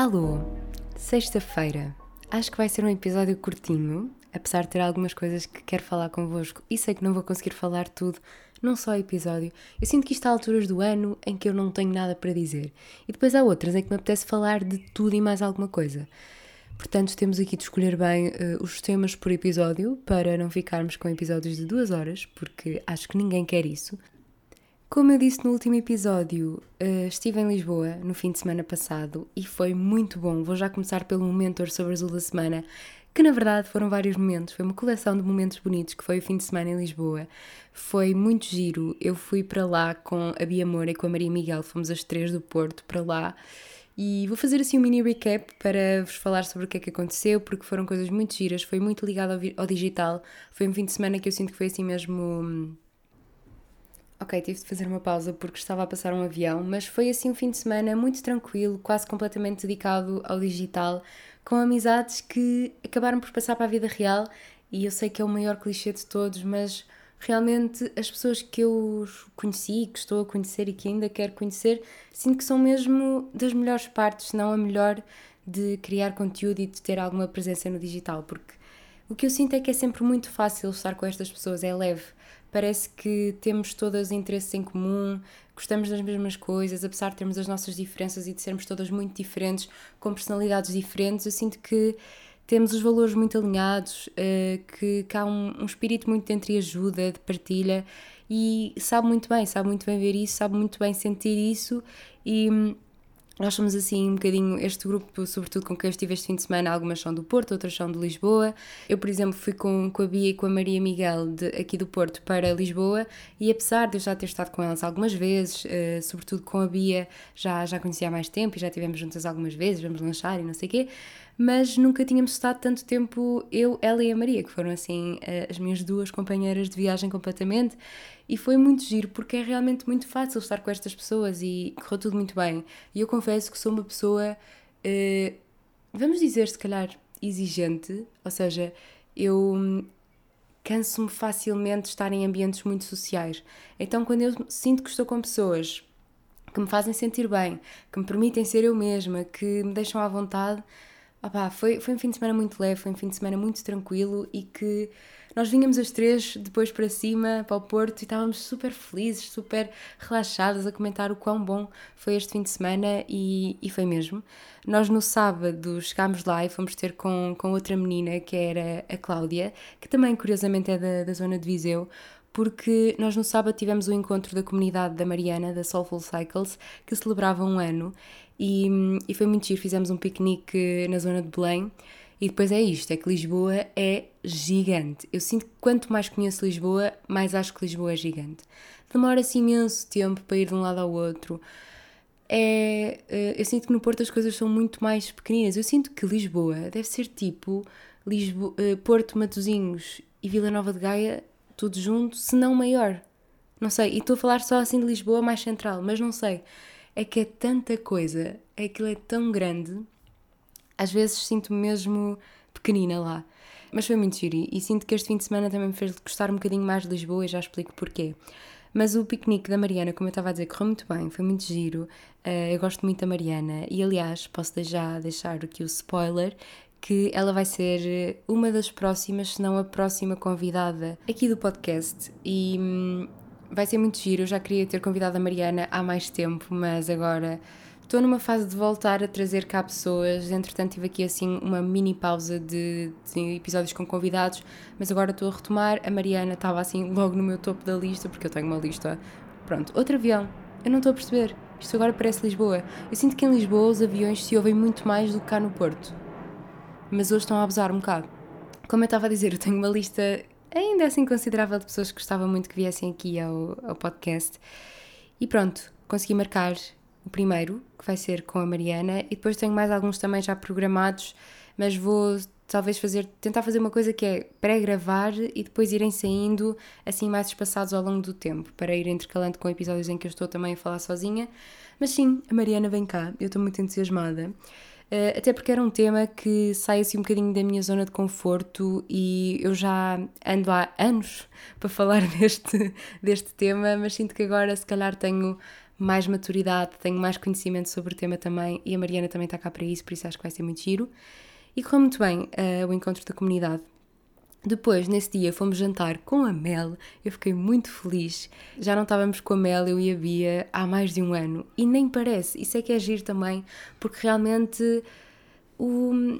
Alô, sexta-feira. Acho que vai ser um episódio curtinho, apesar de ter algumas coisas que quero falar convosco e sei que não vou conseguir falar tudo num só episódio. Eu sinto que isto há alturas do ano em que eu não tenho nada para dizer e depois há outras em que me apetece falar de tudo e mais alguma coisa. Portanto, temos aqui de escolher bem uh, os temas por episódio para não ficarmos com episódios de duas horas, porque acho que ninguém quer isso. Como eu disse no último episódio, uh, estive em Lisboa no fim de semana passado e foi muito bom. Vou já começar pelo mentor sobre azul da semana, que na verdade foram vários momentos, foi uma coleção de momentos bonitos que foi o fim de semana em Lisboa. Foi muito giro. Eu fui para lá com a Bia Moura e com a Maria Miguel, fomos as três do Porto para lá e vou fazer assim um mini recap para vos falar sobre o que é que aconteceu, porque foram coisas muito giras, foi muito ligado ao, ao digital. Foi um fim de semana que eu sinto que foi assim mesmo. Ok, tive de fazer uma pausa porque estava a passar um avião, mas foi assim um fim de semana muito tranquilo, quase completamente dedicado ao digital, com amizades que acabaram por passar para a vida real. E eu sei que é o maior clichê de todos, mas realmente as pessoas que eu conheci, que estou a conhecer e que ainda quero conhecer, sinto que são mesmo das melhores partes, se não a melhor, de criar conteúdo e de ter alguma presença no digital, porque o que eu sinto é que é sempre muito fácil estar com estas pessoas, é leve. Parece que temos todas interesses em comum, gostamos das mesmas coisas, apesar de termos as nossas diferenças e de sermos todas muito diferentes, com personalidades diferentes, eu sinto que temos os valores muito alinhados, uh, que, que há um, um, espírito muito de entreajuda, de partilha e sabe muito bem, sabe muito bem ver isso, sabe muito bem sentir isso e nós somos assim um bocadinho, este grupo, sobretudo com quem eu estive este fim de semana, algumas são do Porto, outras são de Lisboa. Eu, por exemplo, fui com, com a Bia e com a Maria Miguel de, aqui do Porto para Lisboa e apesar de eu já ter estado com elas algumas vezes, uh, sobretudo com a Bia, já, já conhecia há mais tempo e já estivemos juntas algumas vezes, vamos lanchar e não sei o quê, mas nunca tínhamos estado tanto tempo eu, ela e a Maria, que foram assim uh, as minhas duas companheiras de viagem completamente. E foi muito giro porque é realmente muito fácil estar com estas pessoas e correu tudo muito bem. E eu confesso que sou uma pessoa, uh, vamos dizer, se calhar, exigente, ou seja, eu canso-me facilmente de estar em ambientes muito sociais. Então, quando eu sinto que estou com pessoas que me fazem sentir bem, que me permitem ser eu mesma, que me deixam à vontade, opá, foi, foi um fim de semana muito leve, foi um fim de semana muito tranquilo e que nós vínhamos as três depois para cima, para o Porto, e estávamos super felizes, super relaxadas a comentar o quão bom foi este fim de semana e, e foi mesmo. Nós no sábado chegámos lá e fomos ter com, com outra menina que era a Cláudia, que também curiosamente é da, da zona de Viseu, porque nós no sábado tivemos o encontro da comunidade da Mariana, da Soulful Cycles, que celebrava um ano e, e foi muito giro. Fizemos um piquenique na zona de Belém e depois é isto: é que Lisboa é gigante. Eu sinto que quanto mais conheço Lisboa, mais acho que Lisboa é gigante. Demora-se imenso tempo para ir de um lado ao outro. É, eh, eu sinto que no Porto as coisas são muito mais pequeninas. Eu sinto que Lisboa deve ser tipo Lisboa, eh, Porto, Matosinhos e Vila Nova de Gaia, tudo junto, se não maior. Não sei, e estou a falar só assim de Lisboa mais central, mas não sei. É que é tanta coisa, é que ele é tão grande às vezes sinto-me mesmo pequenina lá. Mas foi muito giro e sinto que este fim de semana também me fez gostar um bocadinho mais de Lisboa e já explico porquê. Mas o piquenique da Mariana, como eu estava a dizer, correu muito bem, foi muito giro. Uh, eu gosto muito da Mariana e, aliás, posso já deixar aqui o spoiler que ela vai ser uma das próximas, se não a próxima convidada aqui do podcast. E hum, vai ser muito giro. Eu já queria ter convidado a Mariana há mais tempo, mas agora Estou numa fase de voltar a trazer cá pessoas, entretanto tive aqui assim uma mini pausa de, de, episódios com convidados, mas agora estou a retomar. A Mariana estava assim logo no meu topo da lista, porque eu tenho uma lista. Pronto, outro avião. Eu não estou a perceber. Isto agora parece Lisboa. Eu sinto que em Lisboa os aviões se ouvem muito mais do que cá no Porto. Mas hoje estão a abusar um bocado. Como eu estava a dizer, eu tenho uma lista ainda assim considerável de pessoas que gostava muito que viessem aqui ao, ao podcast. E pronto, consegui marcar o primeiro, que vai ser com a Mariana, e depois tenho mais alguns também já programados, mas vou talvez fazer, tentar fazer uma coisa que é pré-gravar e depois irem saindo assim mais espaçados ao longo do tempo, para ir intercalando com episódios em que eu estou também a falar sozinha. Mas sim, a Mariana vem cá, eu estou muito entusiasmada. Uh, até porque era um tema que sai assim um bocadinho da minha zona de conforto e eu já ando há anos para falar deste, deste tema, mas sinto que agora se calhar tenho mais maturidade, tenho mais conhecimento sobre o tema também e a Mariana também está cá para isso, por isso acho que vai ser muito giro. E correu muito bem uh, o encontro da comunidade. Depois, nesse dia, fomos jantar com a Mel. Eu fiquei muito feliz. Já não estávamos com a Mel, eu e a Bia, há mais de um ano. E nem parece. Isso é que é giro também, porque realmente o,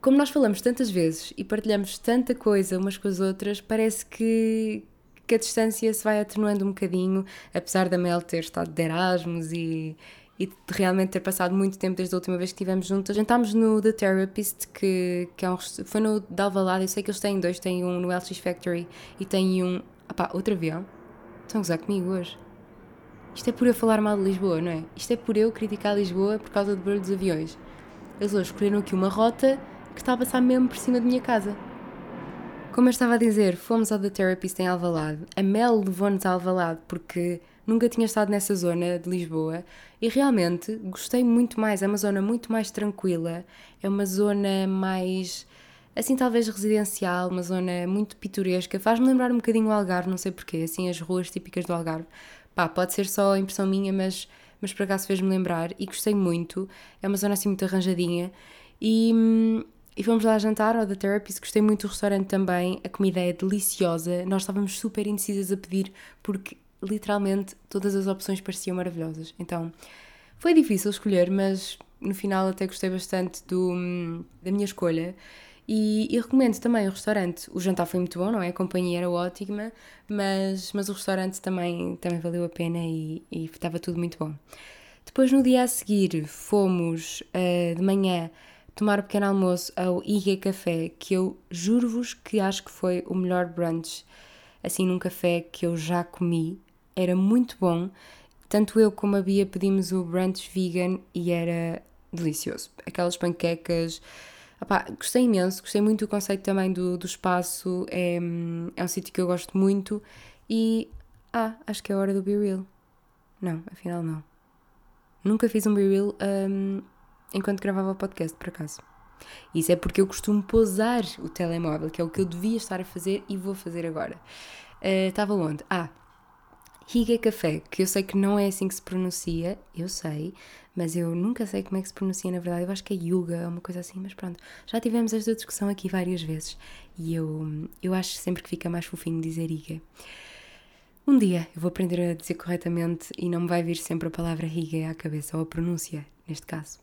como nós falamos tantas vezes e partilhamos tanta coisa umas com as outras, parece que, que a distância se vai atenuando um bocadinho, apesar da Mel ter estado de Erasmus e, e de realmente ter passado muito tempo desde a última vez que estivemos juntas. Jantámos no The Therapist, que, que é um, foi no de Alvalade, eu sei que eles têm dois, têm um no LX Factory e têm um... Opá, outro avião? Estão a gozar comigo hoje? Isto é por eu falar mal de Lisboa, não é? Isto é por eu criticar Lisboa por causa do barulho dos aviões. Eles hoje escolheram aqui uma rota que está a passar mesmo por cima da minha casa. Como eu estava a dizer, fomos ao The Therapist em Alvalade. A Mel levou-nos a Alvalade porque nunca tinha estado nessa zona de Lisboa e realmente gostei muito mais. É uma zona muito mais tranquila, é uma zona mais, assim, talvez residencial, uma zona muito pitoresca. Faz-me lembrar um bocadinho o Algarve, não sei porquê, assim, as ruas típicas do Algarve. Pá, pode ser só impressão minha, mas, mas por acaso fez-me lembrar e gostei muito. É uma zona assim muito arranjadinha e e fomos lá jantar ao The Therapist, gostei muito do restaurante também, a comida é deliciosa, nós estávamos super indecisas a pedir porque literalmente todas as opções pareciam maravilhosas. Então foi difícil escolher, mas no final até gostei bastante do, da minha escolha. E, e, recomendo também o restaurante. O jantar foi muito bom, não é? A companhia era ótima, mas, mas o restaurante também, também valeu a pena e, e estava tudo muito bom. Depois, no dia a seguir, fomos uh, de manhã tomar o um pequeno almoço ao IG Café, que eu juro-vos que acho que foi o melhor brunch, assim, num café que eu já comi. Era muito bom. Tanto eu como a Bia pedimos o brunch vegan e era delicioso. Aquelas panquecas. Opá, gostei imenso, gostei muito do conceito também do, do espaço. É, é um sítio que eu gosto muito. E. Ah, acho que é a hora do Be Real. Não, afinal não. Nunca fiz um Be Real. Um, enquanto gravava o podcast, por acaso. Isso é porque eu costumo pousar o telemóvel, que é o que eu devia estar a fazer e vou fazer agora. Uh, estava onde? Ah, Higa Café, que eu sei que não é assim que se pronuncia, eu sei, mas eu nunca sei como é que se pronuncia na verdade. Eu acho que é Yuga, uma coisa assim, mas pronto. Já tivemos esta discussão aqui várias vezes e eu, eu acho sempre que fica mais fofinho dizer Higa. Um dia eu vou aprender a dizer corretamente e não me vai vir sempre a palavra Higa à cabeça, ou a pronúncia, neste caso.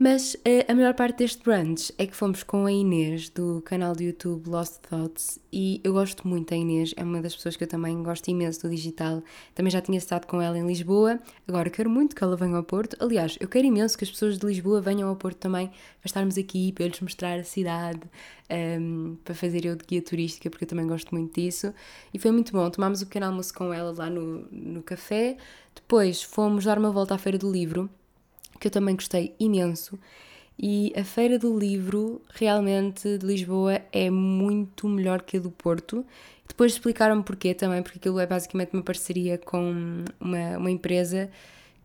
Mas uh, a melhor parte deste brunch é que fomos com a Inês do canal do YouTube Lost Thoughts e eu gosto muito da Inês, é uma das pessoas que eu também gosto imenso do digital. Também já tinha estado com ela em Lisboa, agora quero muito que ela venha ao Porto. Aliás, eu quero imenso que as pessoas de Lisboa venham ao Porto também para estarmos aqui, para eu lhes mostrar a cidade, um, ehm, para fazer eu de guia turística, porque eu também gosto muito disso. E foi muito bom, tomámos o pequeno almoço com ela lá no, no café, depois fomos dar uma volta à Feira do Livro que eu também gostei imenso. E a Feira do Livro, realmente, de Lisboa, é muito melhor que a do Porto. Depois explicaram-me porquê também, porque aquilo é basicamente uma parceria com uma, uma empresa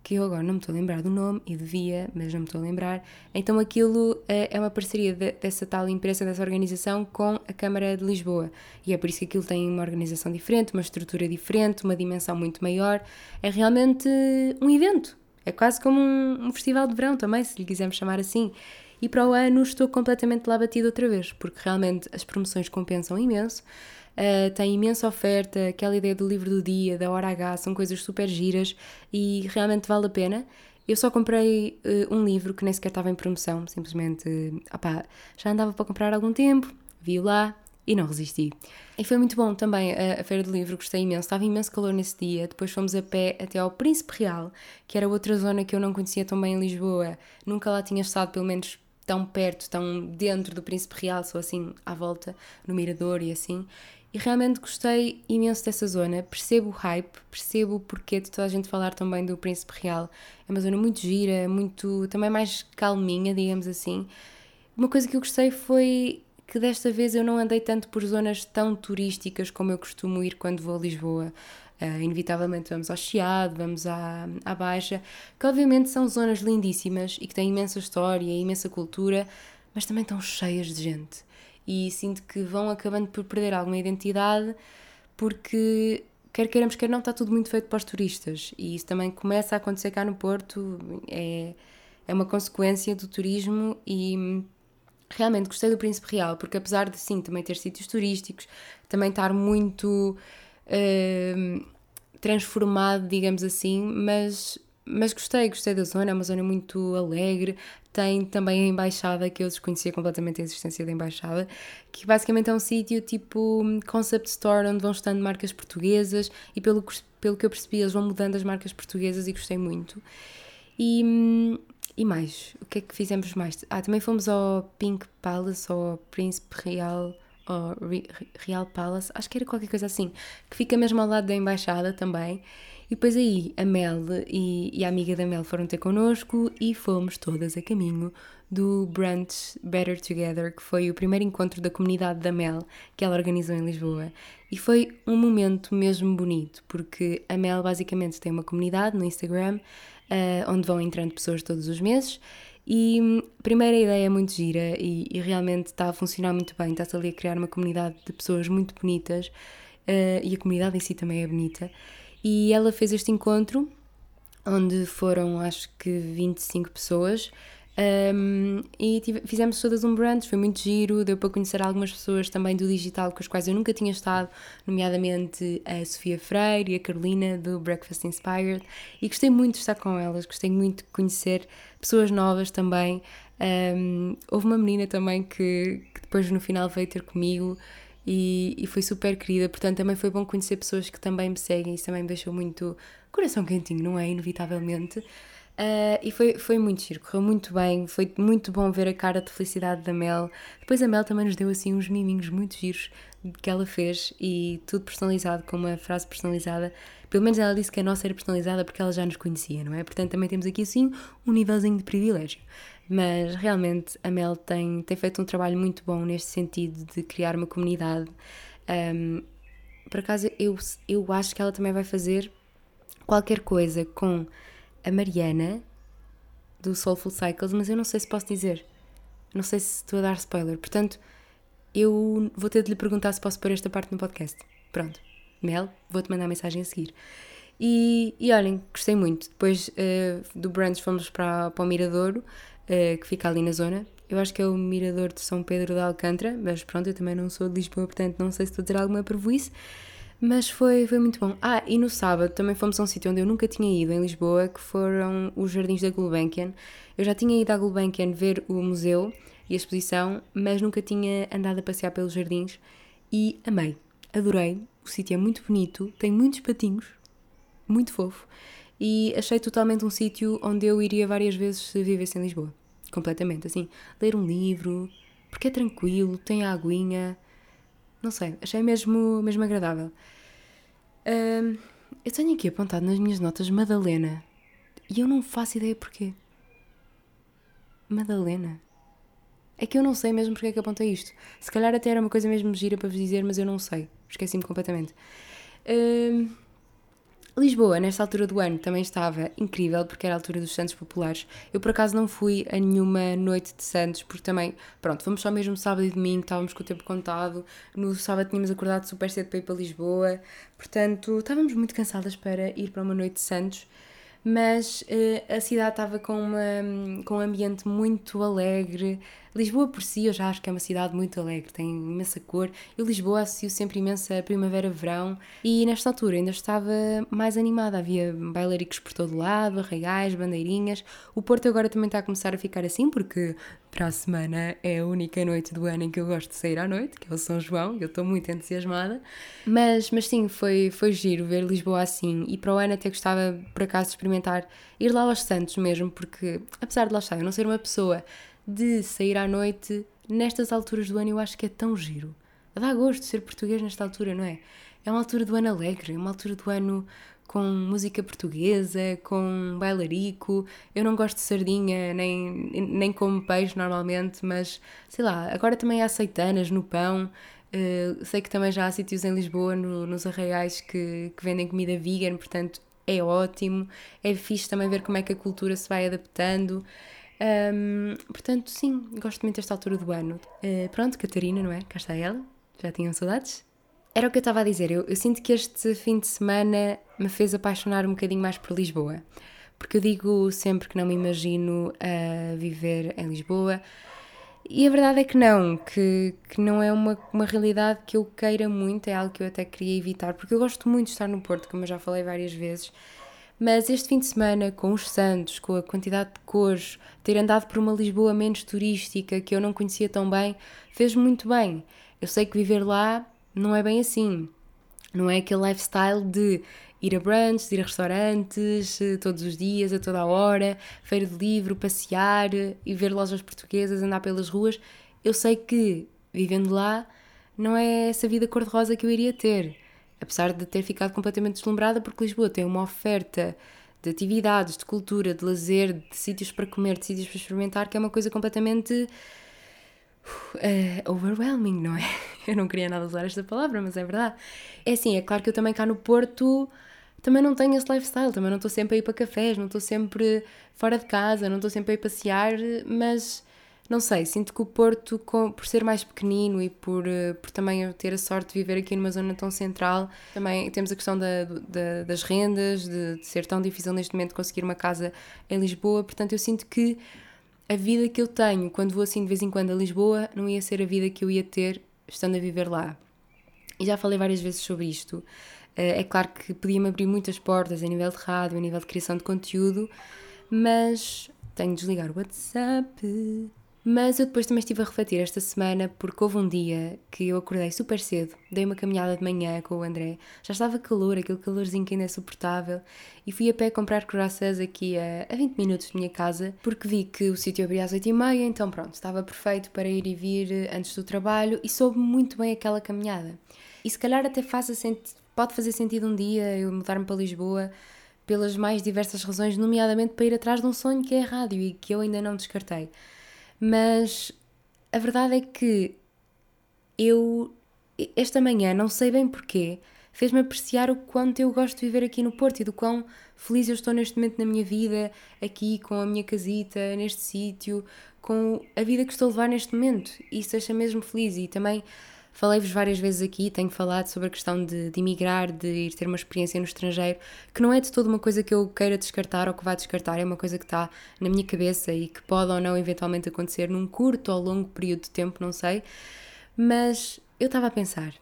que eu agora não me estou a lembrar do nome e devia, mas não me estou a lembrar. Então aquilo é, é uma parceria de, dessa tal empresa, dessa organização com a Câmara de Lisboa. E é por isso que aquilo tem uma organização diferente, uma estrutura diferente, uma dimensão muito maior. É realmente um evento, é quase como um, um, festival de verão também, se lhe quisermos chamar assim. E para o ano estou completamente lá batido outra vez, porque realmente as promoções compensam imenso. Uh, tem imensa oferta, aquela ideia do livro do dia, da hora H, são coisas super giras e realmente vale a pena. Eu só comprei uh, um livro que nem sequer estava em promoção, simplesmente uh, já andava para comprar há algum tempo, vi-o lá, e não resisti. E foi muito bom também a, Feira do Livro, gostei imenso. Estava imenso calor nesse dia. Depois fomos a pé até ao Príncipe Real, que era outra zona que eu não conhecia tão bem em Lisboa. Nunca lá tinha estado, pelo menos tão perto, tão dentro do Príncipe Real, só assim à volta, no Mirador e assim. E realmente gostei imenso dessa zona. Percebo o hype, percebo o porquê de toda a gente falar também do Príncipe Real. É uma zona muito gira, muito também mais calminha, digamos assim. Uma coisa que eu gostei foi que desta vez eu não andei tanto por zonas tão turísticas como eu costumo ir quando vou a Lisboa. Uh, inevitavelmente vamos ao Chiado, vamos à, à Baixa, que obviamente são zonas lindíssimas e que têm imensa história, imensa cultura, mas também estão cheias de gente. E sinto que vão acabando por perder alguma identidade porque quer queiramos, quer não, está tudo muito feito para os turistas. E isso também começa a acontecer cá no Porto, é, é uma consequência do turismo e realmente gostei do Príncipe Real, porque apesar de sim também ter sítios turísticos, também estar muito uh, transformado, digamos assim, mas, mas gostei, gostei da zona, é uma zona muito alegre, tem também a embaixada, que eu desconhecia completamente a existência da embaixada, que basicamente é um sítio tipo concept store onde vão estando marcas portuguesas e pelo, pelo que eu percebi eles vão mudando as marcas portuguesas e gostei muito. E, e mais, o que é que fizemos mais? Ah, também fomos ao Pink Palace, ao Príncipe Real, ao Real Palace, acho que era qualquer coisa assim, que fica mesmo ao lado da embaixada também. E depois aí a Mel e, e, a amiga da Mel foram ter connosco e fomos todas a caminho do Brunch Better Together, que foi o primeiro encontro da comunidade da Mel que ela organizou em Lisboa. E foi um momento mesmo bonito, porque a Mel basicamente tem uma comunidade no Instagram uh, onde vão entrando pessoas todos os meses. E hum, a primeira ideia é muito gira e, e realmente está a funcionar muito bem. Está-se ali a criar uma comunidade de pessoas muito bonitas uh, e a comunidade em si também é bonita. E ela fez este encontro onde foram acho que 25 pessoas um, e tive, fizemos todas um brunch, foi muito giro, deu para conhecer algumas pessoas também do digital com as quais eu nunca tinha estado, nomeadamente a Sofia Freire e a Carolina do Breakfast Inspired, e gostei muito de estar com elas, gostei muito de conhecer pessoas novas também. Um, houve uma menina também que, que, depois no final veio ter comigo e, e, foi super querida, portanto também foi bom conhecer pessoas que também me seguem, isso também me deixou muito coração quentinho, não é? Inevitavelmente. Uh, e foi, foi muito giro, correu muito bem, foi muito bom ver a cara de felicidade da Mel. Depois a Mel também nos deu assim uns miminhos muito giros que ela fez e tudo personalizado, com uma frase personalizada. Pelo menos ela disse que a nossa era personalizada porque ela já nos conhecia, não é? Portanto, também temos aqui assim um nívelzinho de privilégio. Mas realmente a Mel tem, tem feito um trabalho muito bom neste sentido de criar uma comunidade. Um, por acaso, eu, eu acho que ela também vai fazer qualquer coisa com a Mariana do Soulful Cycles, mas eu não sei se posso dizer. Não sei se estou a dar spoiler. Portanto, eu vou ter de lhe perguntar se posso pôr esta parte no podcast. Pronto. Mel, vou-te mandar a mensagem a seguir. E, e olhem, gostei muito. Depois uh, do brunch fomos para, para o Miradouro, uh, que fica ali na zona. Eu acho que é o Mirador de São Pedro de Alcântara, mas pronto, eu também não sou de Lisboa, portanto não sei se estou a dizer alguma prejuízo. Mas foi, foi muito bom. Ah, e no sábado também fomos a um sítio onde eu nunca tinha ido, em Lisboa, que foram os Jardins da Gulbenkian. Eu já tinha ido à Gulbenkian ver o museu e a exposição, mas nunca tinha andado a passear pelos jardins e amei, adorei. O sítio é muito bonito, tem muitos patinhos, muito fofo, e achei totalmente um sítio onde eu iria várias vezes se vivesse em Lisboa. Completamente, assim, ler um livro, porque é tranquilo, tem a aguinha, não sei, achei mesmo, mesmo agradável. Um, eu tenho aqui apontado nas minhas notas Madalena e eu não faço ideia porquê. Madalena. É que eu não sei mesmo porque é que apontei isto. Se calhar até era uma coisa mesmo gira para vos dizer, mas eu não sei. Esqueci-me completamente. Um, Lisboa, nesta altura do ano, também estava incrível, porque era a altura dos Santos Populares. Eu, por acaso, não fui a nenhuma noite de Santos, porque também, pronto, fomos só mesmo sábado e domingo, estávamos com o tempo contado. No sábado tínhamos acordado super cedo para ir para Lisboa, portanto, estávamos muito cansadas para ir para uma noite de Santos mas uh, a cidade estava com, uma, com um ambiente muito alegre. Lisboa por si eu já acho que é uma cidade muito alegre, tem imensa cor. Eu Lisboa associo sempre imensa primavera-verão e nesta altura ainda estava mais animada. Havia bailaricos por todo lado, arraiais, bandeirinhas. O Porto agora também está a começar a ficar assim porque para a semana é a única noite do ano em que eu gosto de sair à noite, que é o São João, eu estou muito entusiasmada. Mas, mas sim, foi, foi giro ver Lisboa assim e para o ano até gostava por acaso de experimentar ir lá aos Santos mesmo, porque apesar de lá estar eu não ser uma pessoa de sair à noite nestas alturas do ano, eu acho que é tão giro. Dá gosto de ser português nesta altura, não é? É uma altura do ano alegre, é uma altura do ano com música portuguesa, com bailarico. Eu não gosto de sardinha, nem, nem como peixe normalmente, mas sei lá, agora também há aceitanas no pão. Uh, sei que também já há sítios em Lisboa, no, nos arraiais, que, que vendem comida vegan, portanto é ótimo. É fixe também ver como é que a cultura se vai adaptando. Um, portanto, sim, gosto muito desta altura do ano. Uh, pronto, Catarina, não é? Cá está ela. Já tinham saudades? era o que eu estava a dizer. Eu, eu, sinto que este fim de semana me fez apaixonar um bocadinho mais por Lisboa. Porque eu digo sempre que não me imagino a viver em Lisboa. E a verdade é que não, que, que não é uma, uma realidade que eu queira muito, é algo que eu até queria evitar, porque eu gosto muito de estar no Porto, como eu já falei várias vezes. Mas este fim de semana, com os Santos, com a quantidade de cores, ter andado por uma Lisboa menos turística, que eu não conhecia tão bem, fez muito bem. Eu sei que viver lá não é bem assim. Não é aquele lifestyle de ir a brunches, ir a restaurantes eh, todos os dias, a toda a hora, feira de livro, passear eh, e ver lojas portuguesas, andar pelas ruas. Eu sei que, vivendo lá, não é essa vida cor-de-rosa que eu iria ter. Apesar de ter ficado completamente deslumbrada, porque Lisboa tem uma oferta de atividades, de cultura, de lazer, de sítios para comer, de sítios para experimentar, que é uma coisa completamente uh, overwhelming, não é? Eu não queria nada usar esta palavra, mas é verdade. É assim, é claro que eu também cá no Porto também não tenho esse lifestyle, também não estou sempre a ir para cafés, não estou sempre fora de casa, não estou sempre a ir passear, mas não sei, sinto que o Porto, por ser mais pequenino e por, eh, por também ter a sorte de viver aqui numa zona tão central, também temos a questão da, da, das rendas, de, de, ser tão difícil neste momento conseguir uma casa em Lisboa, portanto eu sinto que a vida que eu tenho quando vou assim de vez em quando a Lisboa não ia ser a vida que eu ia ter estando a viver lá. E já falei várias vezes sobre isto. Eh, é claro que podia-me abrir muitas portas a nível de rádio, a nível de criação de conteúdo, mas tenho de desligar o WhatsApp. Mas eu depois também estive a refletir esta semana porque houve um dia que eu acordei super cedo, dei uma caminhada de manhã com o André, já estava calor, aquele calorzinho que ainda é suportável, e fui a pé comprar croissants aqui a, a 20 minutos de minha casa porque vi que o sítio abria às 8h30, então pronto, estava perfeito para ir e vir antes do trabalho e soube muito bem aquela caminhada. E se calhar até faça pode fazer sentido um dia eu mudar-me para Lisboa pelas mais diversas razões, nomeadamente para ir atrás de um sonho que é a rádio e que eu ainda não descartei. Mas a verdade é que eu, esta manhã, não sei bem porquê, fez-me apreciar o quanto eu gosto de viver aqui no Porto e do quão feliz eu estou neste momento na minha vida, aqui com a minha casita, neste sítio, com a vida que estou a levar neste momento. Isso deixa mesmo feliz. E também Falei-vos várias vezes aqui, tenho falado sobre a questão de, de emigrar, de ir ter uma experiência no estrangeiro, que não é de toda uma coisa que eu queira descartar ou que vá descartar, é uma coisa que está na minha cabeça e que pode ou não eventualmente acontecer num curto ou longo período de tempo, não sei. Mas eu estava a pensar,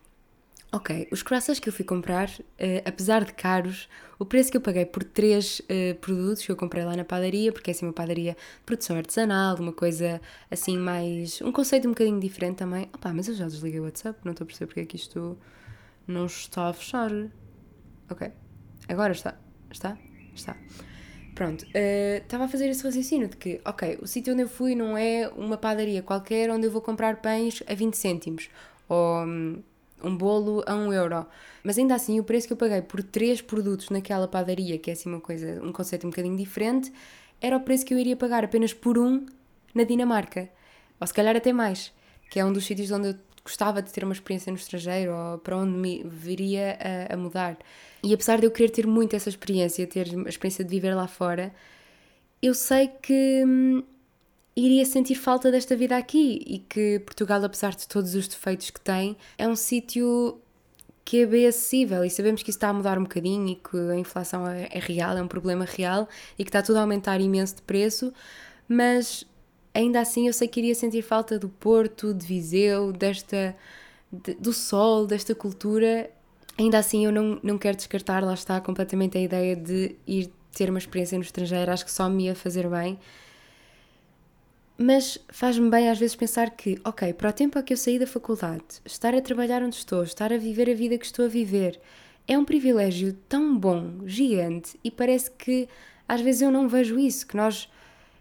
Ok, os croissants que eu fui comprar, uh, apesar de caros, o preço que eu paguei por três uh, produtos que eu comprei lá na padaria, porque é assim uma padaria de produção artesanal, uma coisa assim mais. um conceito um bocadinho diferente também. Opa, mas eu já desliguei o WhatsApp, não estou a perceber porque é que isto não está a fechar. Ok, agora está. Está? Está. Pronto, uh, estava a fazer esse raciocínio de que, ok, o sítio onde eu fui não é uma padaria qualquer onde eu vou comprar pães a 20 cêntimos. Ou. Um, bolo a um euro. Mas ainda assim, o preço que eu paguei por três produtos naquela padaria, que é assim uma coisa, um conceito um bocadinho diferente, era o preço que eu iria pagar apenas por um na Dinamarca. Ou se calhar até mais, que é um dos sítios onde eu gostava de ter uma experiência no estrangeiro ou para onde me viria a, a mudar. E apesar de eu querer ter muito essa experiência, ter a experiência de viver lá fora, eu sei que hum, iria sentir falta desta vida aqui e que Portugal, apesar de todos os defeitos que tem, é um sítio que é bem acessível e sabemos que isso está a mudar um bocadinho e que a inflação é, é real, é um problema real e que está tudo a aumentar imenso de preço, mas ainda assim eu sei que iria sentir falta do Porto, de Viseu, desta, de, do sol, desta cultura. Ainda assim eu não, não quero descartar, lá está completamente a ideia de ir ter uma experiência no estrangeiro, acho que só me ia fazer bem mas faz-me bem às vezes pensar que, ok, para o tempo a que eu saí da faculdade, estar a trabalhar onde estou, estar a viver a vida que estou a viver, é um privilégio tão bom, gigante, e parece que às vezes eu não vejo isso, que nós.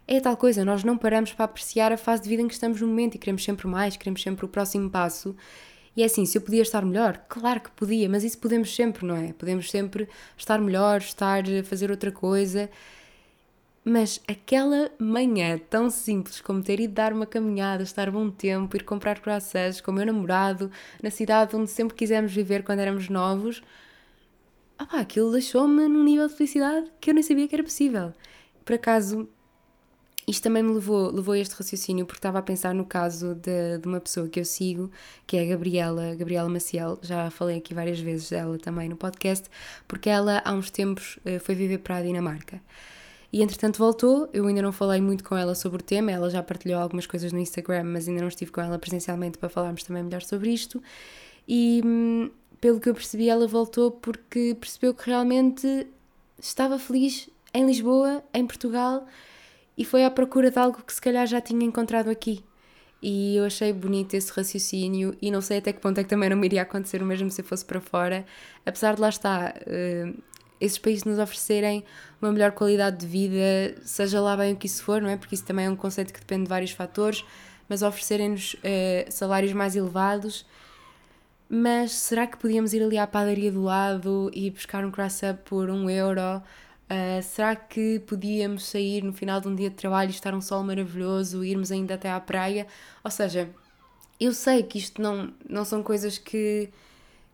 É tal coisa, nós não paramos para apreciar a fase de vida em que estamos no momento e queremos sempre mais, queremos sempre o próximo passo. E é assim, se eu podia estar melhor, claro que podia, mas isso podemos sempre, não é? Podemos sempre estar melhor, estar a fazer outra coisa. Mas aquela manhã tão simples como ter ido dar uma caminhada, estar bom tempo, ir comprar croissants com o meu namorado, na cidade onde sempre quisemos viver quando éramos novos, opá, aquilo deixou-me num nível de felicidade que eu nem sabia que era possível. Por acaso, isto também me levou, levou a este raciocínio porque estava a pensar no caso de, de uma pessoa que eu sigo, que é a Gabriela, Gabriela Maciel. Já falei aqui várias vezes dela também no podcast, porque ela há uns tempos eh, foi viver para a Dinamarca. E entretanto voltou, eu ainda não falei muito com ela sobre o tema, ela já partilhou algumas coisas no Instagram, mas ainda não estive com ela presencialmente para falarmos também melhor sobre isto. E hum, pelo que eu percebi, ela voltou porque percebeu que realmente estava feliz em Lisboa, em Portugal e foi à procura de algo que se calhar já tinha encontrado aqui. E eu achei bonito esse raciocínio e não sei até que ponto é que também não me iria acontecer o mesmo se eu fosse para fora, apesar de lá estar uh, esses países nos oferecerem uma melhor qualidade de vida, seja lá bem o que isso for, não é? Porque isso também é um conceito que depende de vários fatores, mas oferecerem-nos uh, salários mais elevados. Mas será que podíamos ir ali à padaria do lado e buscar um croissant por um euro? Uh, será que podíamos sair no final de um dia de trabalho e estar um sol maravilhoso, irmos ainda até à praia? Ou seja, eu sei que isto não, não são coisas que,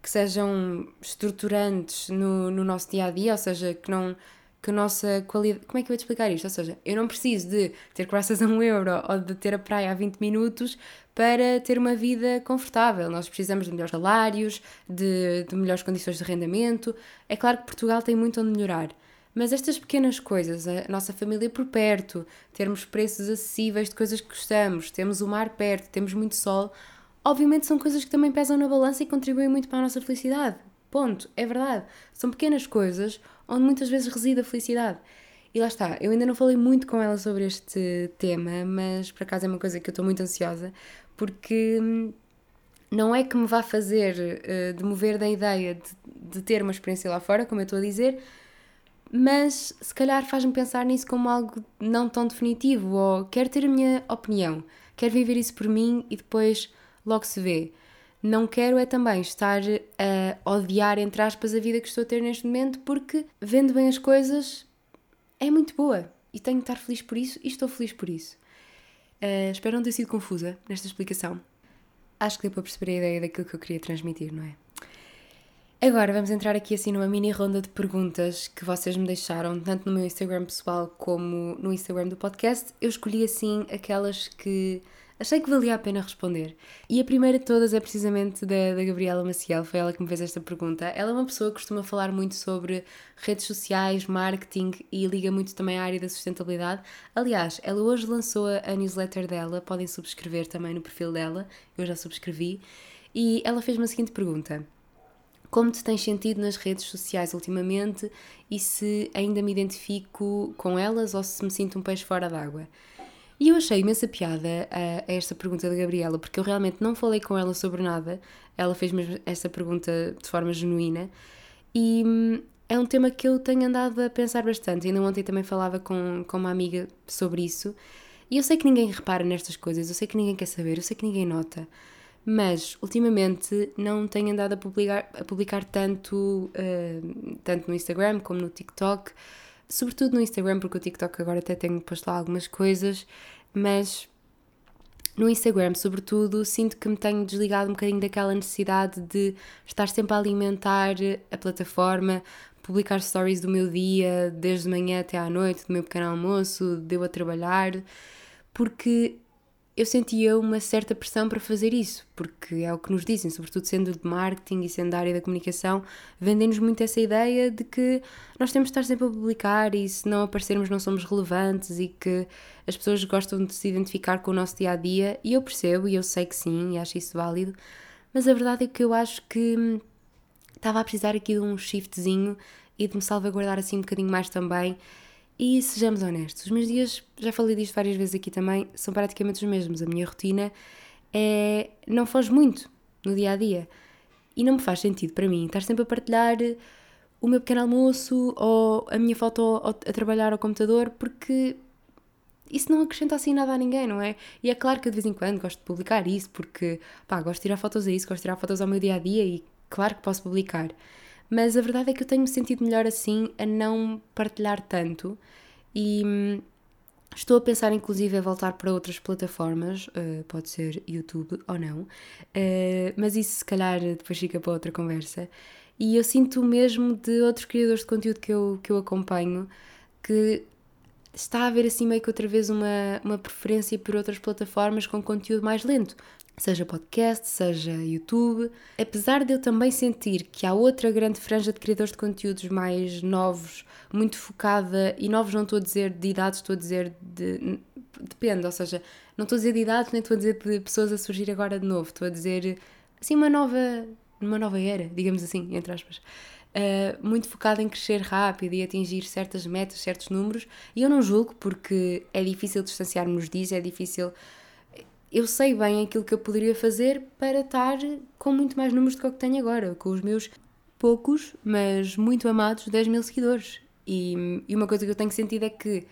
que sejam estruturantes no, no nosso dia a dia, ou seja, que não que a nossa qualidade. Como é que eu vou te explicar isto? Ou seja, eu não preciso de ter graças a um euro ou de ter a praia a 20 minutos para ter uma vida confortável. Nós precisamos de melhores salários, de, de melhores condições de arrendamento. É claro que Portugal tem muito onde melhorar. Mas estas pequenas coisas, a nossa família por perto, termos preços acessíveis de coisas que gostamos, temos o mar perto, temos muito sol, obviamente são coisas que também pesam na balança e contribuem muito para a nossa felicidade. Ponto, é verdade. São pequenas coisas onde muitas vezes reside a felicidade. E lá está, eu ainda não falei muito com ela sobre este tema, mas por acaso é uma coisa que eu estou muito ansiosa, porque hum, não é que me vá fazer uh, demover da ideia de, de ter uma experiência lá fora, como eu estou a dizer, mas se calhar faz-me pensar nisso como algo não tão definitivo, ou quero ter a minha opinião, quero viver isso por mim e depois logo se vê. Não quero é também estar a odiar, entre aspas, a vida que estou a ter neste momento, porque vendo bem as coisas é muito boa e tenho de estar feliz por isso e estou feliz por isso. Uh, espero não ter sido confusa nesta explicação. Acho que deu para perceber a ideia daquilo que eu queria transmitir, não é? Agora vamos entrar aqui assim numa mini ronda de perguntas que vocês me deixaram, tanto no meu Instagram pessoal como no Instagram do podcast. Eu escolhi assim aquelas que achei que valia a pena responder. E a primeira de todas é precisamente da, da Gabriela Maciel, foi ela que me fez esta pergunta. Ela é uma pessoa que costuma falar muito sobre redes sociais, marketing e liga muito também à área da sustentabilidade. Aliás, ela hoje lançou a newsletter dela, podem subscrever também no perfil dela, eu já subscrevi. E ela fez-me a seguinte pergunta como te tens sentido nas redes sociais ultimamente e se ainda me identifico com elas ou se me sinto um peixe fora d'água. E eu achei imensa piada a, a, esta pergunta da Gabriela, porque eu realmente não falei com ela sobre nada. Ela fez mesmo esta pergunta de forma genuína e hum, é um tema que eu tenho andado a pensar bastante. Ainda ontem também falava com, com uma amiga sobre isso. E eu sei que ninguém repara nestas coisas, eu sei que ninguém quer saber, eu sei que ninguém nota mas ultimamente não tenho andado a publicar, a publicar tanto, uh, tanto no Instagram como no TikTok, sobretudo no Instagram, porque o TikTok agora até tenho posto lá algumas coisas, mas no Instagram, sobretudo, sinto que me tenho desligado um bocadinho daquela necessidade de estar sempre a alimentar a plataforma, publicar stories do meu dia, desde manhã até à noite, do meu pequeno almoço, de eu a trabalhar, porque eu sentia uma certa pressão para fazer isso, porque é o que nos dizem, sobretudo sendo de marketing e sendo da área da comunicação, vendem-nos muito essa ideia de que nós temos de estar sempre a publicar e se não aparecermos não somos relevantes e que as pessoas gostam de se identificar com o nosso dia a dia, e eu percebo e eu sei que sim, e acho isso válido, mas a verdade é que eu acho que estava a precisar aqui de um shiftzinho e de me salvaguardar assim um bocadinho mais também e sejamos honestos, os meus dias, já falei disto várias vezes aqui também, são praticamente os mesmos. A minha rotina é, não foge muito no dia a dia. E não me faz sentido para mim estar sempre a partilhar o meu pequeno almoço ou a minha foto a trabalhar ao computador, porque isso não acrescenta assim nada a ninguém, não é? E é claro que eu de vez em quando gosto de publicar isso, porque pá, gosto de tirar fotos a isso, gosto de tirar fotos ao meu dia a dia e claro que posso publicar. Mas a verdade é que eu tenho-me sentido melhor assim a não partilhar tanto e hum, estou a pensar inclusive a voltar para outras plataformas, uh, pode ser YouTube ou não, uh, mas isso se calhar depois fica para outra conversa. E eu sinto mesmo de outros criadores de conteúdo que eu, que eu acompanho que está a haver assim meio que outra vez uma, uma preferência por outras plataformas com conteúdo mais lento. Seja podcast, seja YouTube. Apesar de eu também sentir que há outra grande franja de criadores de conteúdos mais novos, muito focada, e novos não estou a dizer de idade, estou a dizer de. Depende, ou seja, não estou a dizer de idade, nem estou a dizer de pessoas a surgir agora de novo, estou a dizer assim uma nova. uma nova era, digamos assim, entre aspas uh, muito focado em crescer rápido e atingir certas metas, certos números. E eu não julgo, porque é difícil distanciar-nos disso, é difícil. Eu sei bem aquilo que eu poderia fazer para estar com muito mais números do que o que tenho agora, com os meus poucos, mas muito amados 10 mil seguidores. E, e uma coisa que eu tenho sentido é que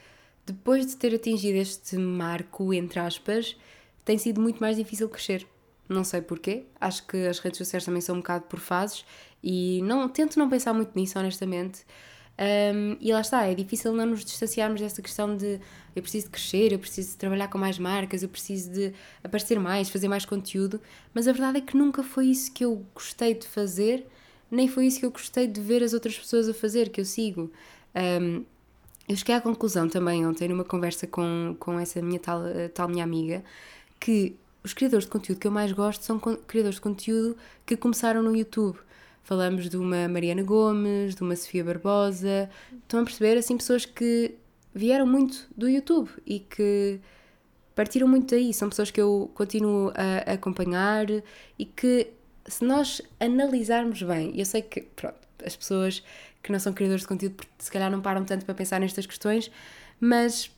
depois de ter atingido este marco, entre aspas, tem sido muito mais difícil crescer. Não sei porquê, acho que as redes sociais também são um bocado por fases e não, tento não pensar muito nisso, honestamente. Um, e lá está, é difícil não nos distanciarmos dessa questão de eu preciso de crescer, eu preciso de trabalhar com mais marcas, eu preciso de aparecer mais, fazer mais conteúdo, mas a verdade é que nunca foi isso que eu gostei de fazer, nem foi isso que eu gostei de ver as outras pessoas a fazer, que eu sigo. Um, eu cheguei à conclusão também ontem, numa conversa com, com essa minha tal, tal minha amiga, que os criadores de conteúdo que eu mais gosto são criadores de conteúdo que começaram no YouTube. Falamos de uma Mariana Gomes, de uma Sofia Barbosa. Estão a perceber, assim, pessoas que vieram muito do YouTube e que partiram muito daí. São pessoas que eu continuo a acompanhar e que, se nós analisarmos bem, eu sei que, pronto, as pessoas que não são criadores de conteúdo se calhar não param tanto para pensar nestas questões, mas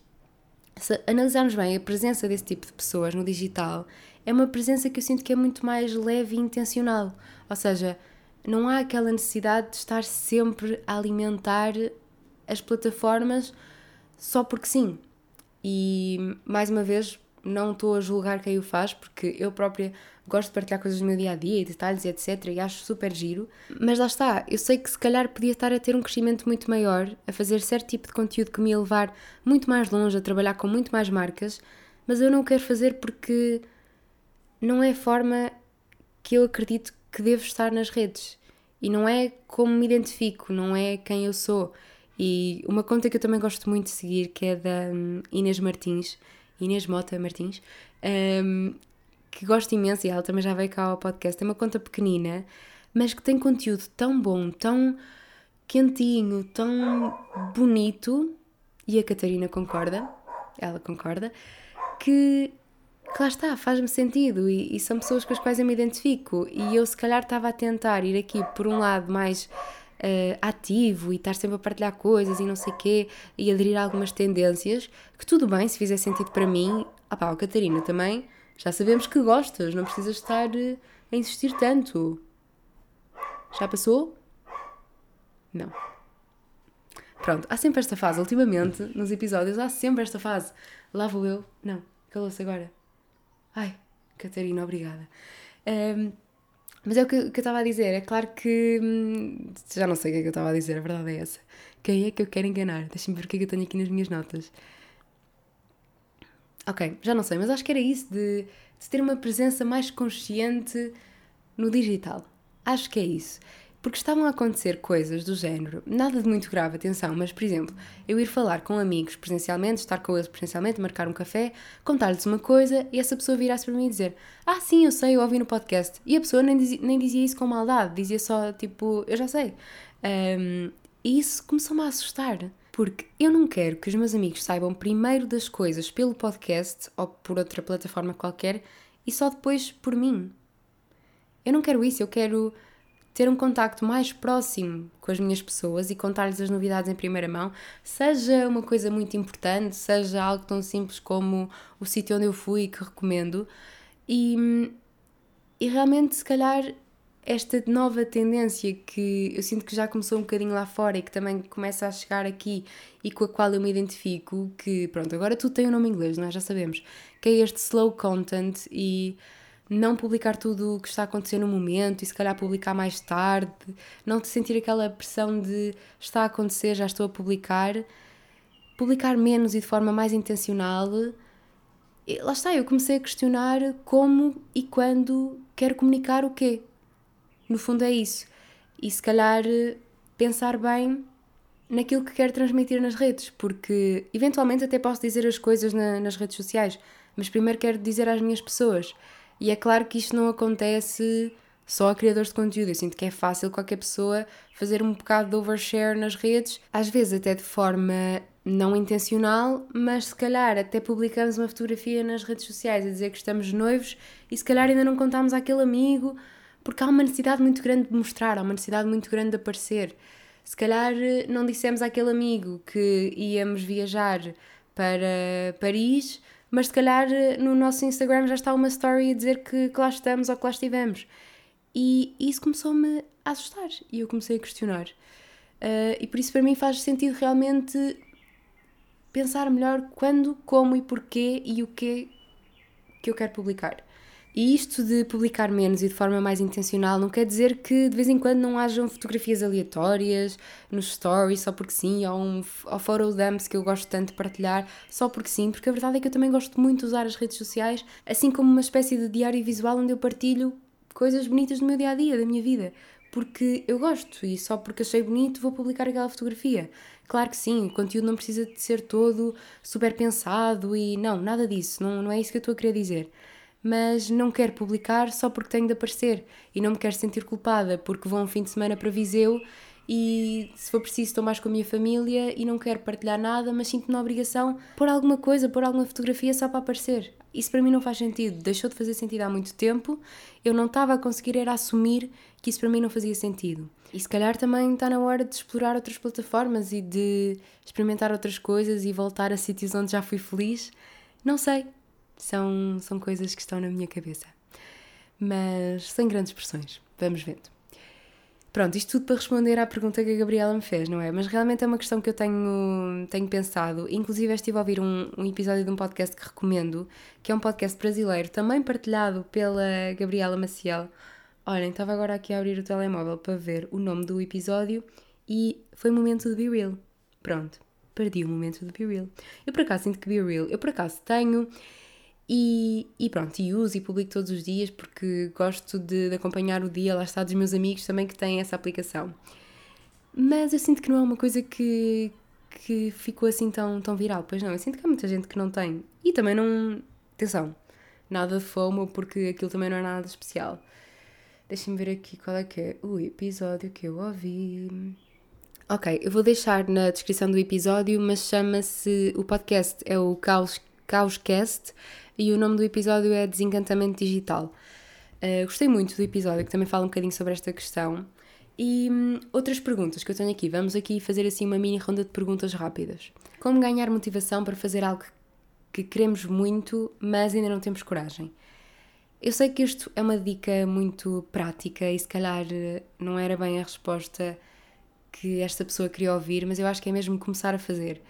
se analisarmos bem a presença desse tipo de pessoas no digital, é uma presença que eu sinto que é muito mais leve e intencional. Ou seja, não há aquela necessidade de estar sempre a alimentar as plataformas só porque sim. E mais uma vez, não estou a julgar quem o faz, porque eu própria gosto de partilhar coisas do meu dia a dia e detalhes e etc. E acho super giro. Mas lá está, eu sei que se calhar podia estar a ter um crescimento muito maior, a fazer certo tipo de conteúdo que me ia levar muito mais longe, a trabalhar com muito mais marcas, mas eu não o quero fazer porque não é a forma que eu acredito que devo estar nas redes. E não é como me identifico, não é quem eu sou. E uma conta que eu também gosto muito de seguir, que é da hum, Inês Martins, Inês Mota Martins, um, que gosto imenso e ela também já veio cá ao podcast. É uma conta pequenina, mas que tem conteúdo tão bom, tão quentinho, tão bonito. E a Catarina concorda, ela concorda, que, que lá está, faz-me sentido e, e, são pessoas com as quais eu me identifico. E eu, se calhar, estava a tentar ir aqui por um lado mais uh, ativo e estar sempre a partilhar coisas e não sei quê e aderir a algumas tendências, que tudo bem se fizer sentido para mim. Ah pá, Catarina, também já sabemos que gostas, não precisas estar uh, a insistir tanto. Já passou? Não. Pronto, há sempre esta fase. Ultimamente, nos episódios, há sempre esta fase. Lá vou eu. Não, calou-se agora. Ai, Catarina, obrigada. Um, mas é o que, que eu estava a dizer. É claro que. Hum, já não sei o que é que eu estava a dizer, a verdade é essa. Quem é que eu quero enganar? Deixem-me ver o que é que eu tenho aqui nas minhas notas. Ok, já não sei, mas acho que era isso de, de ter uma presença mais consciente no digital. Acho que é isso porque estavam a acontecer coisas do género, nada de muito grave, atenção, mas por exemplo, eu ir falar com amigos presencialmente, estar com eles presencialmente, marcar um café, contar-lhes uma coisa e essa pessoa virasse para mim e dizer: Ah, sim, eu sei, eu ouvi no podcast. E a pessoa nem dizia, nem dizia isso com maldade, dizia só tipo: Eu já sei. Um, e isso começou-me a assustar. Porque eu não quero que os meus amigos saibam primeiro das coisas pelo podcast ou por outra plataforma qualquer e só depois por mim. Eu não quero isso, eu quero ter um contacto mais próximo com as minhas pessoas e contar-lhes as novidades em primeira mão, seja uma coisa muito importante, seja algo tão simples como o sítio onde eu fui que recomendo. E, e realmente, se calhar, esta nova tendência que eu sinto que já começou um bocadinho lá fora e que também começa a chegar aqui e com a qual eu me identifico, que pronto, agora tudo tem o um nome inglês, nós já sabemos, que é este slow content e não publicar tudo o que está a acontecer no momento e se calhar publicar mais tarde, não te sentir aquela pressão de está a acontecer, já estou a publicar, publicar menos e de forma mais intencional. E lá está, eu comecei a questionar como e quando quero comunicar o quê. No fundo é isso. E se calhar pensar bem naquilo que quero transmitir nas redes, porque eventualmente até posso dizer as coisas na, nas redes sociais, mas primeiro quero dizer às minhas pessoas. E é claro que isto não acontece só a criadores de conteúdo. Eu sinto que é fácil qualquer pessoa fazer um bocado de overshare nas redes, às vezes até de forma não intencional, mas se calhar até publicamos uma fotografia nas redes sociais a dizer que estamos noivos e se calhar ainda não contamos àquele amigo, porque há uma necessidade muito grande de mostrar, há uma necessidade muito grande de aparecer. Se calhar não dissemos àquele amigo que íamos viajar para Paris, mas se calhar no nosso Instagram já está uma story a dizer que, que lá estamos ou que lá estivemos. E isso começou-me a assustar e eu comecei a questionar. Uh, e por isso para mim faz sentido realmente pensar melhor quando, como e porquê e o que que eu quero publicar. E isto de publicar menos e de forma mais intencional não quer dizer que de vez em quando não hajam fotografias aleatórias nos stories só porque sim, ou, um, ou photo dumps que eu gosto tanto de partilhar só porque sim, porque a verdade é que eu também gosto muito de usar as redes sociais, assim como uma espécie de diário visual onde eu partilho coisas bonitas do meu dia a dia, da minha vida, porque eu gosto e só porque achei bonito vou publicar aquela fotografia. Claro que sim, o conteúdo não precisa de ser todo super pensado e não, nada disso, não, não é isso que eu estou a querer dizer. Mas não quero publicar só porque tenho de aparecer e não me quero sentir culpada porque vou um fim de semana para Viseu e se for preciso estou mais com a minha família e não quero partilhar nada, mas sinto-me na obrigação por alguma coisa, por alguma fotografia só para aparecer. Isso para mim não faz sentido, deixou de fazer sentido há muito tempo, eu não estava a conseguir era assumir que isso para mim não fazia sentido. E se calhar também está na hora de explorar outras plataformas e de experimentar outras coisas e voltar a sítios onde já fui feliz. Não sei, são, são coisas que estão na minha cabeça. Mas sem grandes pressões, vamos vendo. Pronto, isto tudo para responder à pergunta que a Gabriela me fez, não é? Mas realmente é uma questão que eu tenho, tenho pensado. Inclusive, estive a ouvir um, um episódio de um podcast que recomendo, que é um podcast brasileiro, também partilhado pela Gabriela Maciel. Olhem, estava agora aqui a abrir o telemóvel para ver o nome do episódio e foi o momento de Be Real. Pronto, perdi o momento de Be Real. Eu por acaso sinto que Be Real, eu por acaso tenho e, e, pronto, e uso e publico todos os dias porque gosto de, de, acompanhar o dia, lá está, dos meus amigos também que têm essa aplicação. Mas eu sinto que não é uma coisa que, que ficou assim tão, tão viral. Pois não, eu sinto que há muita gente que não tem. E também não. Atenção, nada de FOMO porque aquilo também não é nada especial. Deixem-me ver aqui qual é que é o episódio que eu ouvi. Ok, eu vou deixar na descrição do episódio, mas chama-se. O podcast é o Caos, Caoscast e o nome do episódio é Desencantamento Digital. Uh, gostei muito do episódio, que também fala um bocadinho sobre esta questão. E hum, outras perguntas que eu tenho aqui. Vamos aqui fazer assim uma mini ronda de perguntas rápidas. Como ganhar motivação para fazer algo que queremos muito, mas ainda não temos coragem? Eu sei que isto é uma dica muito prática e se calhar eh, não era bem a resposta que esta pessoa queria ouvir, mas eu acho que é mesmo começar a fazer.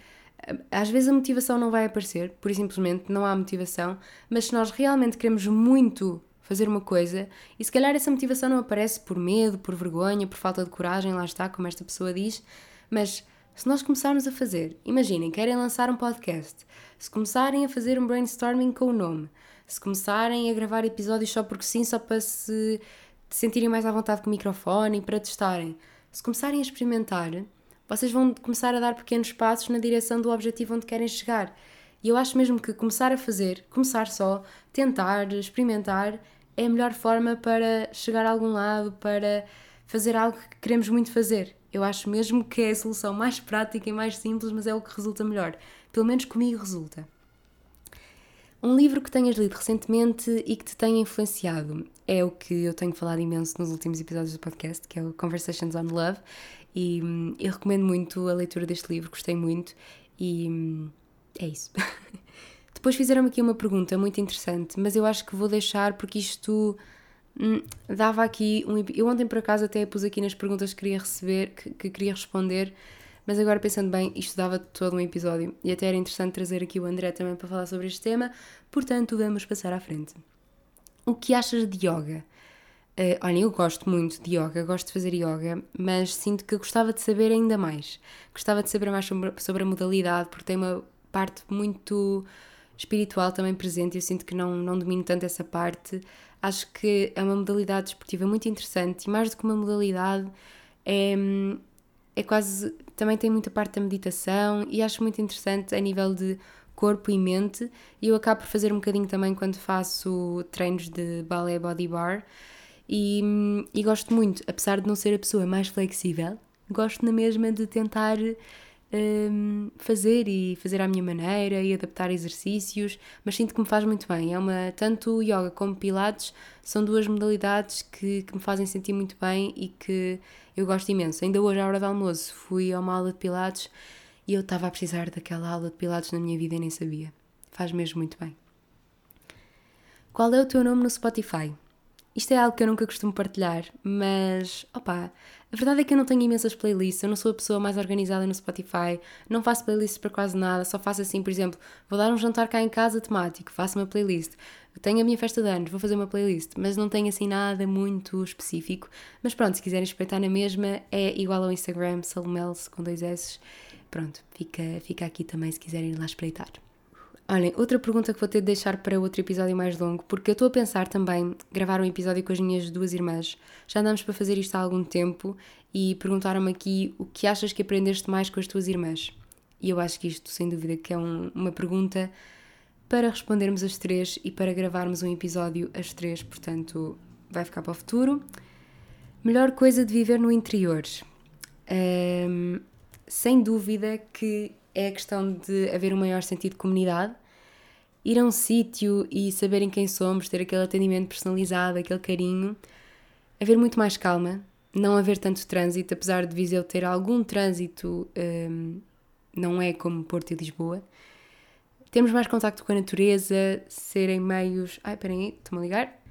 Às vezes a motivação não vai aparecer, por simplesmente não há motivação, mas se nós realmente queremos muito fazer uma coisa e se calhar essa motivação não aparece por medo, por vergonha, por falta de coragem, lá está, como esta pessoa diz, mas se nós começarmos a fazer, imaginem, querem lançar um podcast, se começarem a fazer um brainstorming com o nome, se começarem a gravar episódios só porque sim, só para se sentirem mais à vontade com o microfone e para testarem, se começarem a experimentar, vocês vão começar a dar pequenos passos na direção do objetivo onde querem chegar. E eu acho mesmo que começar a fazer, começar só, tentar, experimentar, é a melhor forma para chegar a algum lado, para fazer algo que queremos muito fazer. Eu acho mesmo que é a solução mais prática e mais simples, mas é o que resulta melhor. Pelo menos comigo resulta. Um livro que tenhas lido recentemente e que te tenha influenciado é o que eu tenho falado imenso nos últimos episódios do podcast, que é o Conversations on Love. E hum, eu recomendo muito a leitura deste livro, gostei muito e hum, é isso. Depois fizeram-me aqui uma pergunta muito interessante, mas eu acho que vou deixar porque isto hum, dava aqui um. Eu ontem por acaso até pus aqui nas perguntas que queria receber, que, que queria responder, mas agora pensando bem, isto dava todo um episódio e até era interessante trazer aqui o André também para falar sobre este tema, portanto vamos passar à frente. O que achas de yoga? Uh, olha, eu gosto muito de yoga, gosto de fazer yoga, mas sinto que gostava de saber ainda mais. Gostava de saber mais sobre, sobre a modalidade, porque tem uma parte muito espiritual também presente eu sinto que não, não domino tanto essa parte. Acho que é uma modalidade desportiva muito interessante e, mais do que uma modalidade, é, é quase. também tem muita parte da meditação e acho muito interessante a nível de corpo e mente. E eu acabo por fazer um bocadinho também quando faço treinos de ballet body bar. E, e gosto muito, apesar de não ser a pessoa mais flexível, gosto na mesma de tentar um, fazer e fazer à minha maneira e adaptar exercícios, mas sinto que me faz muito bem. É uma, tanto yoga como pilates são duas modalidades que, que me fazem sentir muito bem e que eu gosto imenso. Ainda hoje, à hora do almoço, fui a uma aula de pilates e eu estava a precisar daquela aula de pilates na minha vida e nem sabia. Faz mesmo muito bem. Qual é o teu nome no Spotify? Isto é algo que eu nunca costumo partilhar, mas opa, a verdade é que eu não tenho imensas playlists, eu não sou a pessoa mais organizada no Spotify, não faço playlists para quase nada, só faço assim, por exemplo, vou dar um jantar cá em casa temático, faço uma playlist. Tenho a minha festa de anos, vou fazer uma playlist, mas não tenho assim nada muito específico. Mas pronto, se quiserem espreitar na mesma, é igual ao Instagram, salomels com dois S. Pronto, fica, fica aqui também se quiserem ir lá espreitar. Olhem, outra pergunta que vou ter de deixar para outro episódio mais longo, porque eu estou a pensar também gravar um episódio com as minhas duas irmãs. Já andamos para fazer isto há algum tempo e perguntaram-me aqui o que achas que aprendeste mais com as tuas irmãs. E eu acho que isto, sem dúvida, que é um, uma pergunta para respondermos as três e para gravarmos um episódio as três, portanto, vai ficar para o futuro. Melhor coisa de viver no interior. Sem dúvida que é a questão de haver um maior sentido de comunidade. Ir a um sítio e saberem quem somos, ter aquele atendimento personalizado, aquele carinho. Haver muito mais calma, não haver tanto trânsito, apesar de Viseu ter algum trânsito, um, não é como Porto e Lisboa. Temos mais contacto com a natureza, serem meios. Ai, peraí, estou-me a ligar?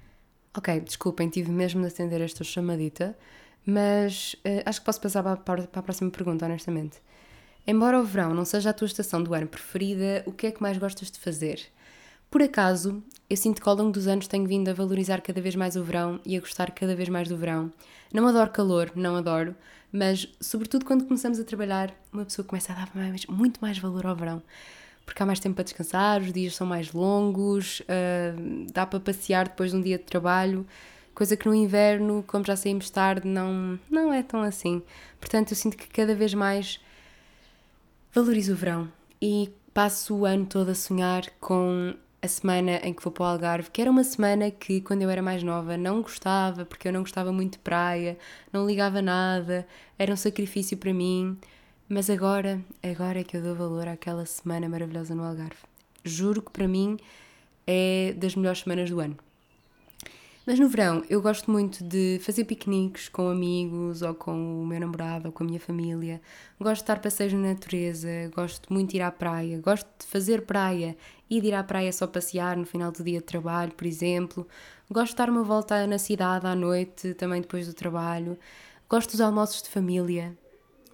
Ok, desculpem, tive mesmo de atender esta chamadita, mas uh, acho que posso passar para a próxima pergunta, honestamente. Embora o verão não seja a tua estação do ano preferida, o que é que mais gostas de fazer? Por acaso, eu sinto que ao longo dos anos tenho vindo a valorizar cada vez mais o verão e a gostar cada vez mais do verão. Não adoro calor, não adoro, mas sobretudo quando começamos a trabalhar, uma pessoa começa a dar mais, muito mais valor ao verão. Porque há mais tempo para descansar, os dias são mais longos, uh, dá para passear depois de um dia de trabalho, coisa que no inverno, como já saímos tarde, não, não é tão assim. Portanto, eu sinto que cada vez mais valorizo o verão e passo o ano todo a sonhar com a semana em que vou para o Algarve, que era uma semana que quando eu era mais nova não gostava, porque eu não gostava muito de praia, não ligava nada, era um sacrifício para mim, mas agora, agora é que eu dou valor àquela semana maravilhosa no Algarve. Juro que para mim é das melhores semanas do ano. Mas no verão eu gosto muito de fazer piqueniques com amigos ou com o meu namorado ou com a minha família. Gosto de estar passeios na natureza, gosto muito de ir à praia, gosto de fazer praia e de ir à praia só passear no final do dia de trabalho, por exemplo. Gosto de dar uma volta na cidade à noite, também depois do trabalho. Gosto dos almoços de família,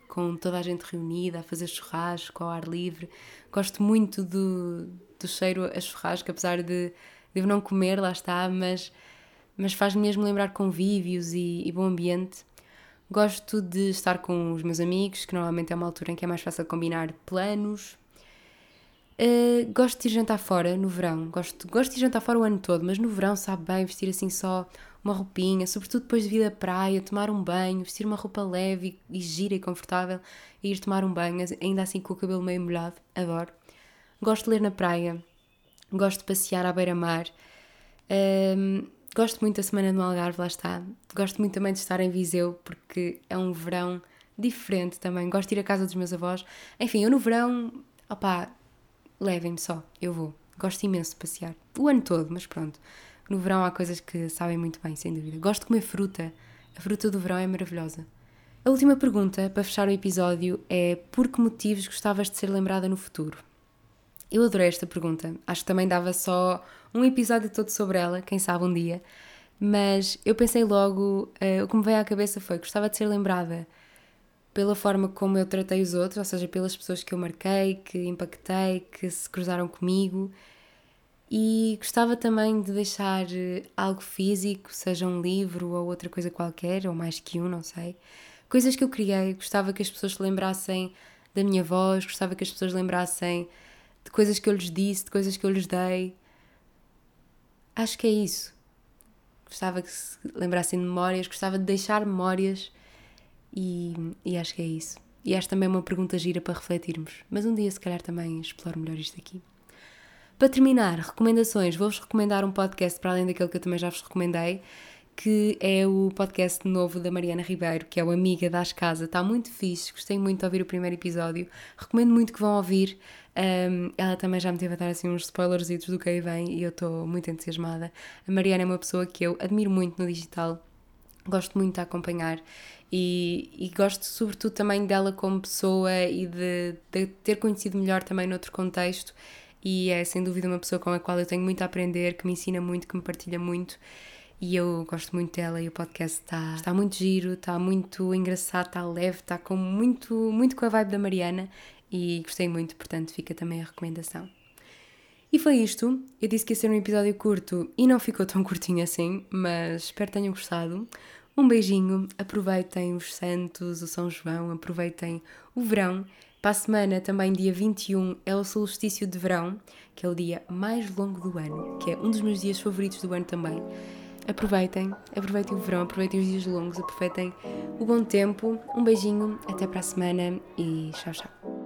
com toda a gente reunida, a fazer churrasco ao ar livre. Gosto muito do, do cheiro a churrasco, apesar de, de eu não comer, lá está, mas mas faz-me mesmo lembrar convívios e, e, bom ambiente. Gosto de estar com os meus amigos, que normalmente é uma altura em que é mais fácil combinar planos. Uh, gosto de ir jantar fora no verão. Gosto, gosto de ir jantar fora o ano todo, mas no verão sabe bem vestir assim só uma roupinha, sobretudo depois de vir da praia, tomar um banho, vestir uma roupa leve e, gira e confortável e ir tomar um banho, ainda assim com o cabelo meio molhado. Adoro. Gosto de ler na praia. Gosto de passear à beira-mar. Uh, Gosto muito da semana no Algarve, lá está. Gosto muito também de estar em Viseu, porque é um verão diferente também. Gosto de ir à casa dos meus avós. Enfim, eu no verão, opá, levem-me só, eu vou. Gosto imenso de passear. O ano todo, mas pronto. No verão há coisas que sabem muito bem, sem dúvida. Gosto de comer fruta. A fruta do verão é maravilhosa. A última pergunta, para fechar o episódio, é por que motivos gostavas de ser lembrada no futuro? Eu adorei esta pergunta. Acho que também dava só um episódio todo sobre ela, quem sabe um dia. Mas eu pensei logo, uh, o que me veio à cabeça foi que gostava de ser lembrada pela forma como eu tratei os outros, ou seja, pelas pessoas que eu marquei, que impactei, que se cruzaram comigo. E gostava também de deixar eh, algo físico, seja um livro ou outra coisa qualquer, ou mais que um, não sei. Coisas que eu criei, gostava que as pessoas se lembrassem da minha voz, gostava que as pessoas lembrassem de coisas que eu lhes disse, de coisas que eu lhes dei. Acho que é isso. Gostava que se lembrassem de memórias, gostava de deixar memórias E, e acho que é isso. E acho também uma pergunta gira para refletirmos. Mas um dia, se calhar, também exploro melhor isto aqui. Para terminar, recomendações. Vou-vos recomendar um podcast para além daquele que eu também já vos recomendei, que é o podcast novo da Mariana Ribeiro, que é o Amiga das Casa. Está muito fixe, gostei muito de ouvir o primeiro episódio. Recomendo muito que vão ouvir. Um, ela também já me teve a dar assim uns spoilers do que aí vem e eu estou muito entusiasmada. A Mariana é uma pessoa que eu admiro muito no digital, gosto muito de acompanhar e, e, gosto sobretudo também dela como pessoa e de, de, ter conhecido melhor também noutro contexto e é sem dúvida uma pessoa com a qual eu tenho muito a aprender, que me ensina muito, que me partilha muito e eu gosto muito dela e o podcast está, está muito giro, está muito engraçado, está leve, está com muito, muito com a vibe da Mariana e gostei muito, portanto fica também a recomendação. E foi isto. Eu disse que ia ser um episódio curto e não ficou tão curtinho assim, mas espero que tenham gostado. Um beijinho, aproveitem os Santos, o São João, aproveitem o verão. Para a semana, também dia 21, é o solstício de verão, que é o dia mais longo do ano, que é um dos meus dias favoritos do ano também. Aproveitem, aproveitem o verão, aproveitem os dias longos, aproveitem o bom tempo. Um beijinho, até para a semana e tchau, tchau.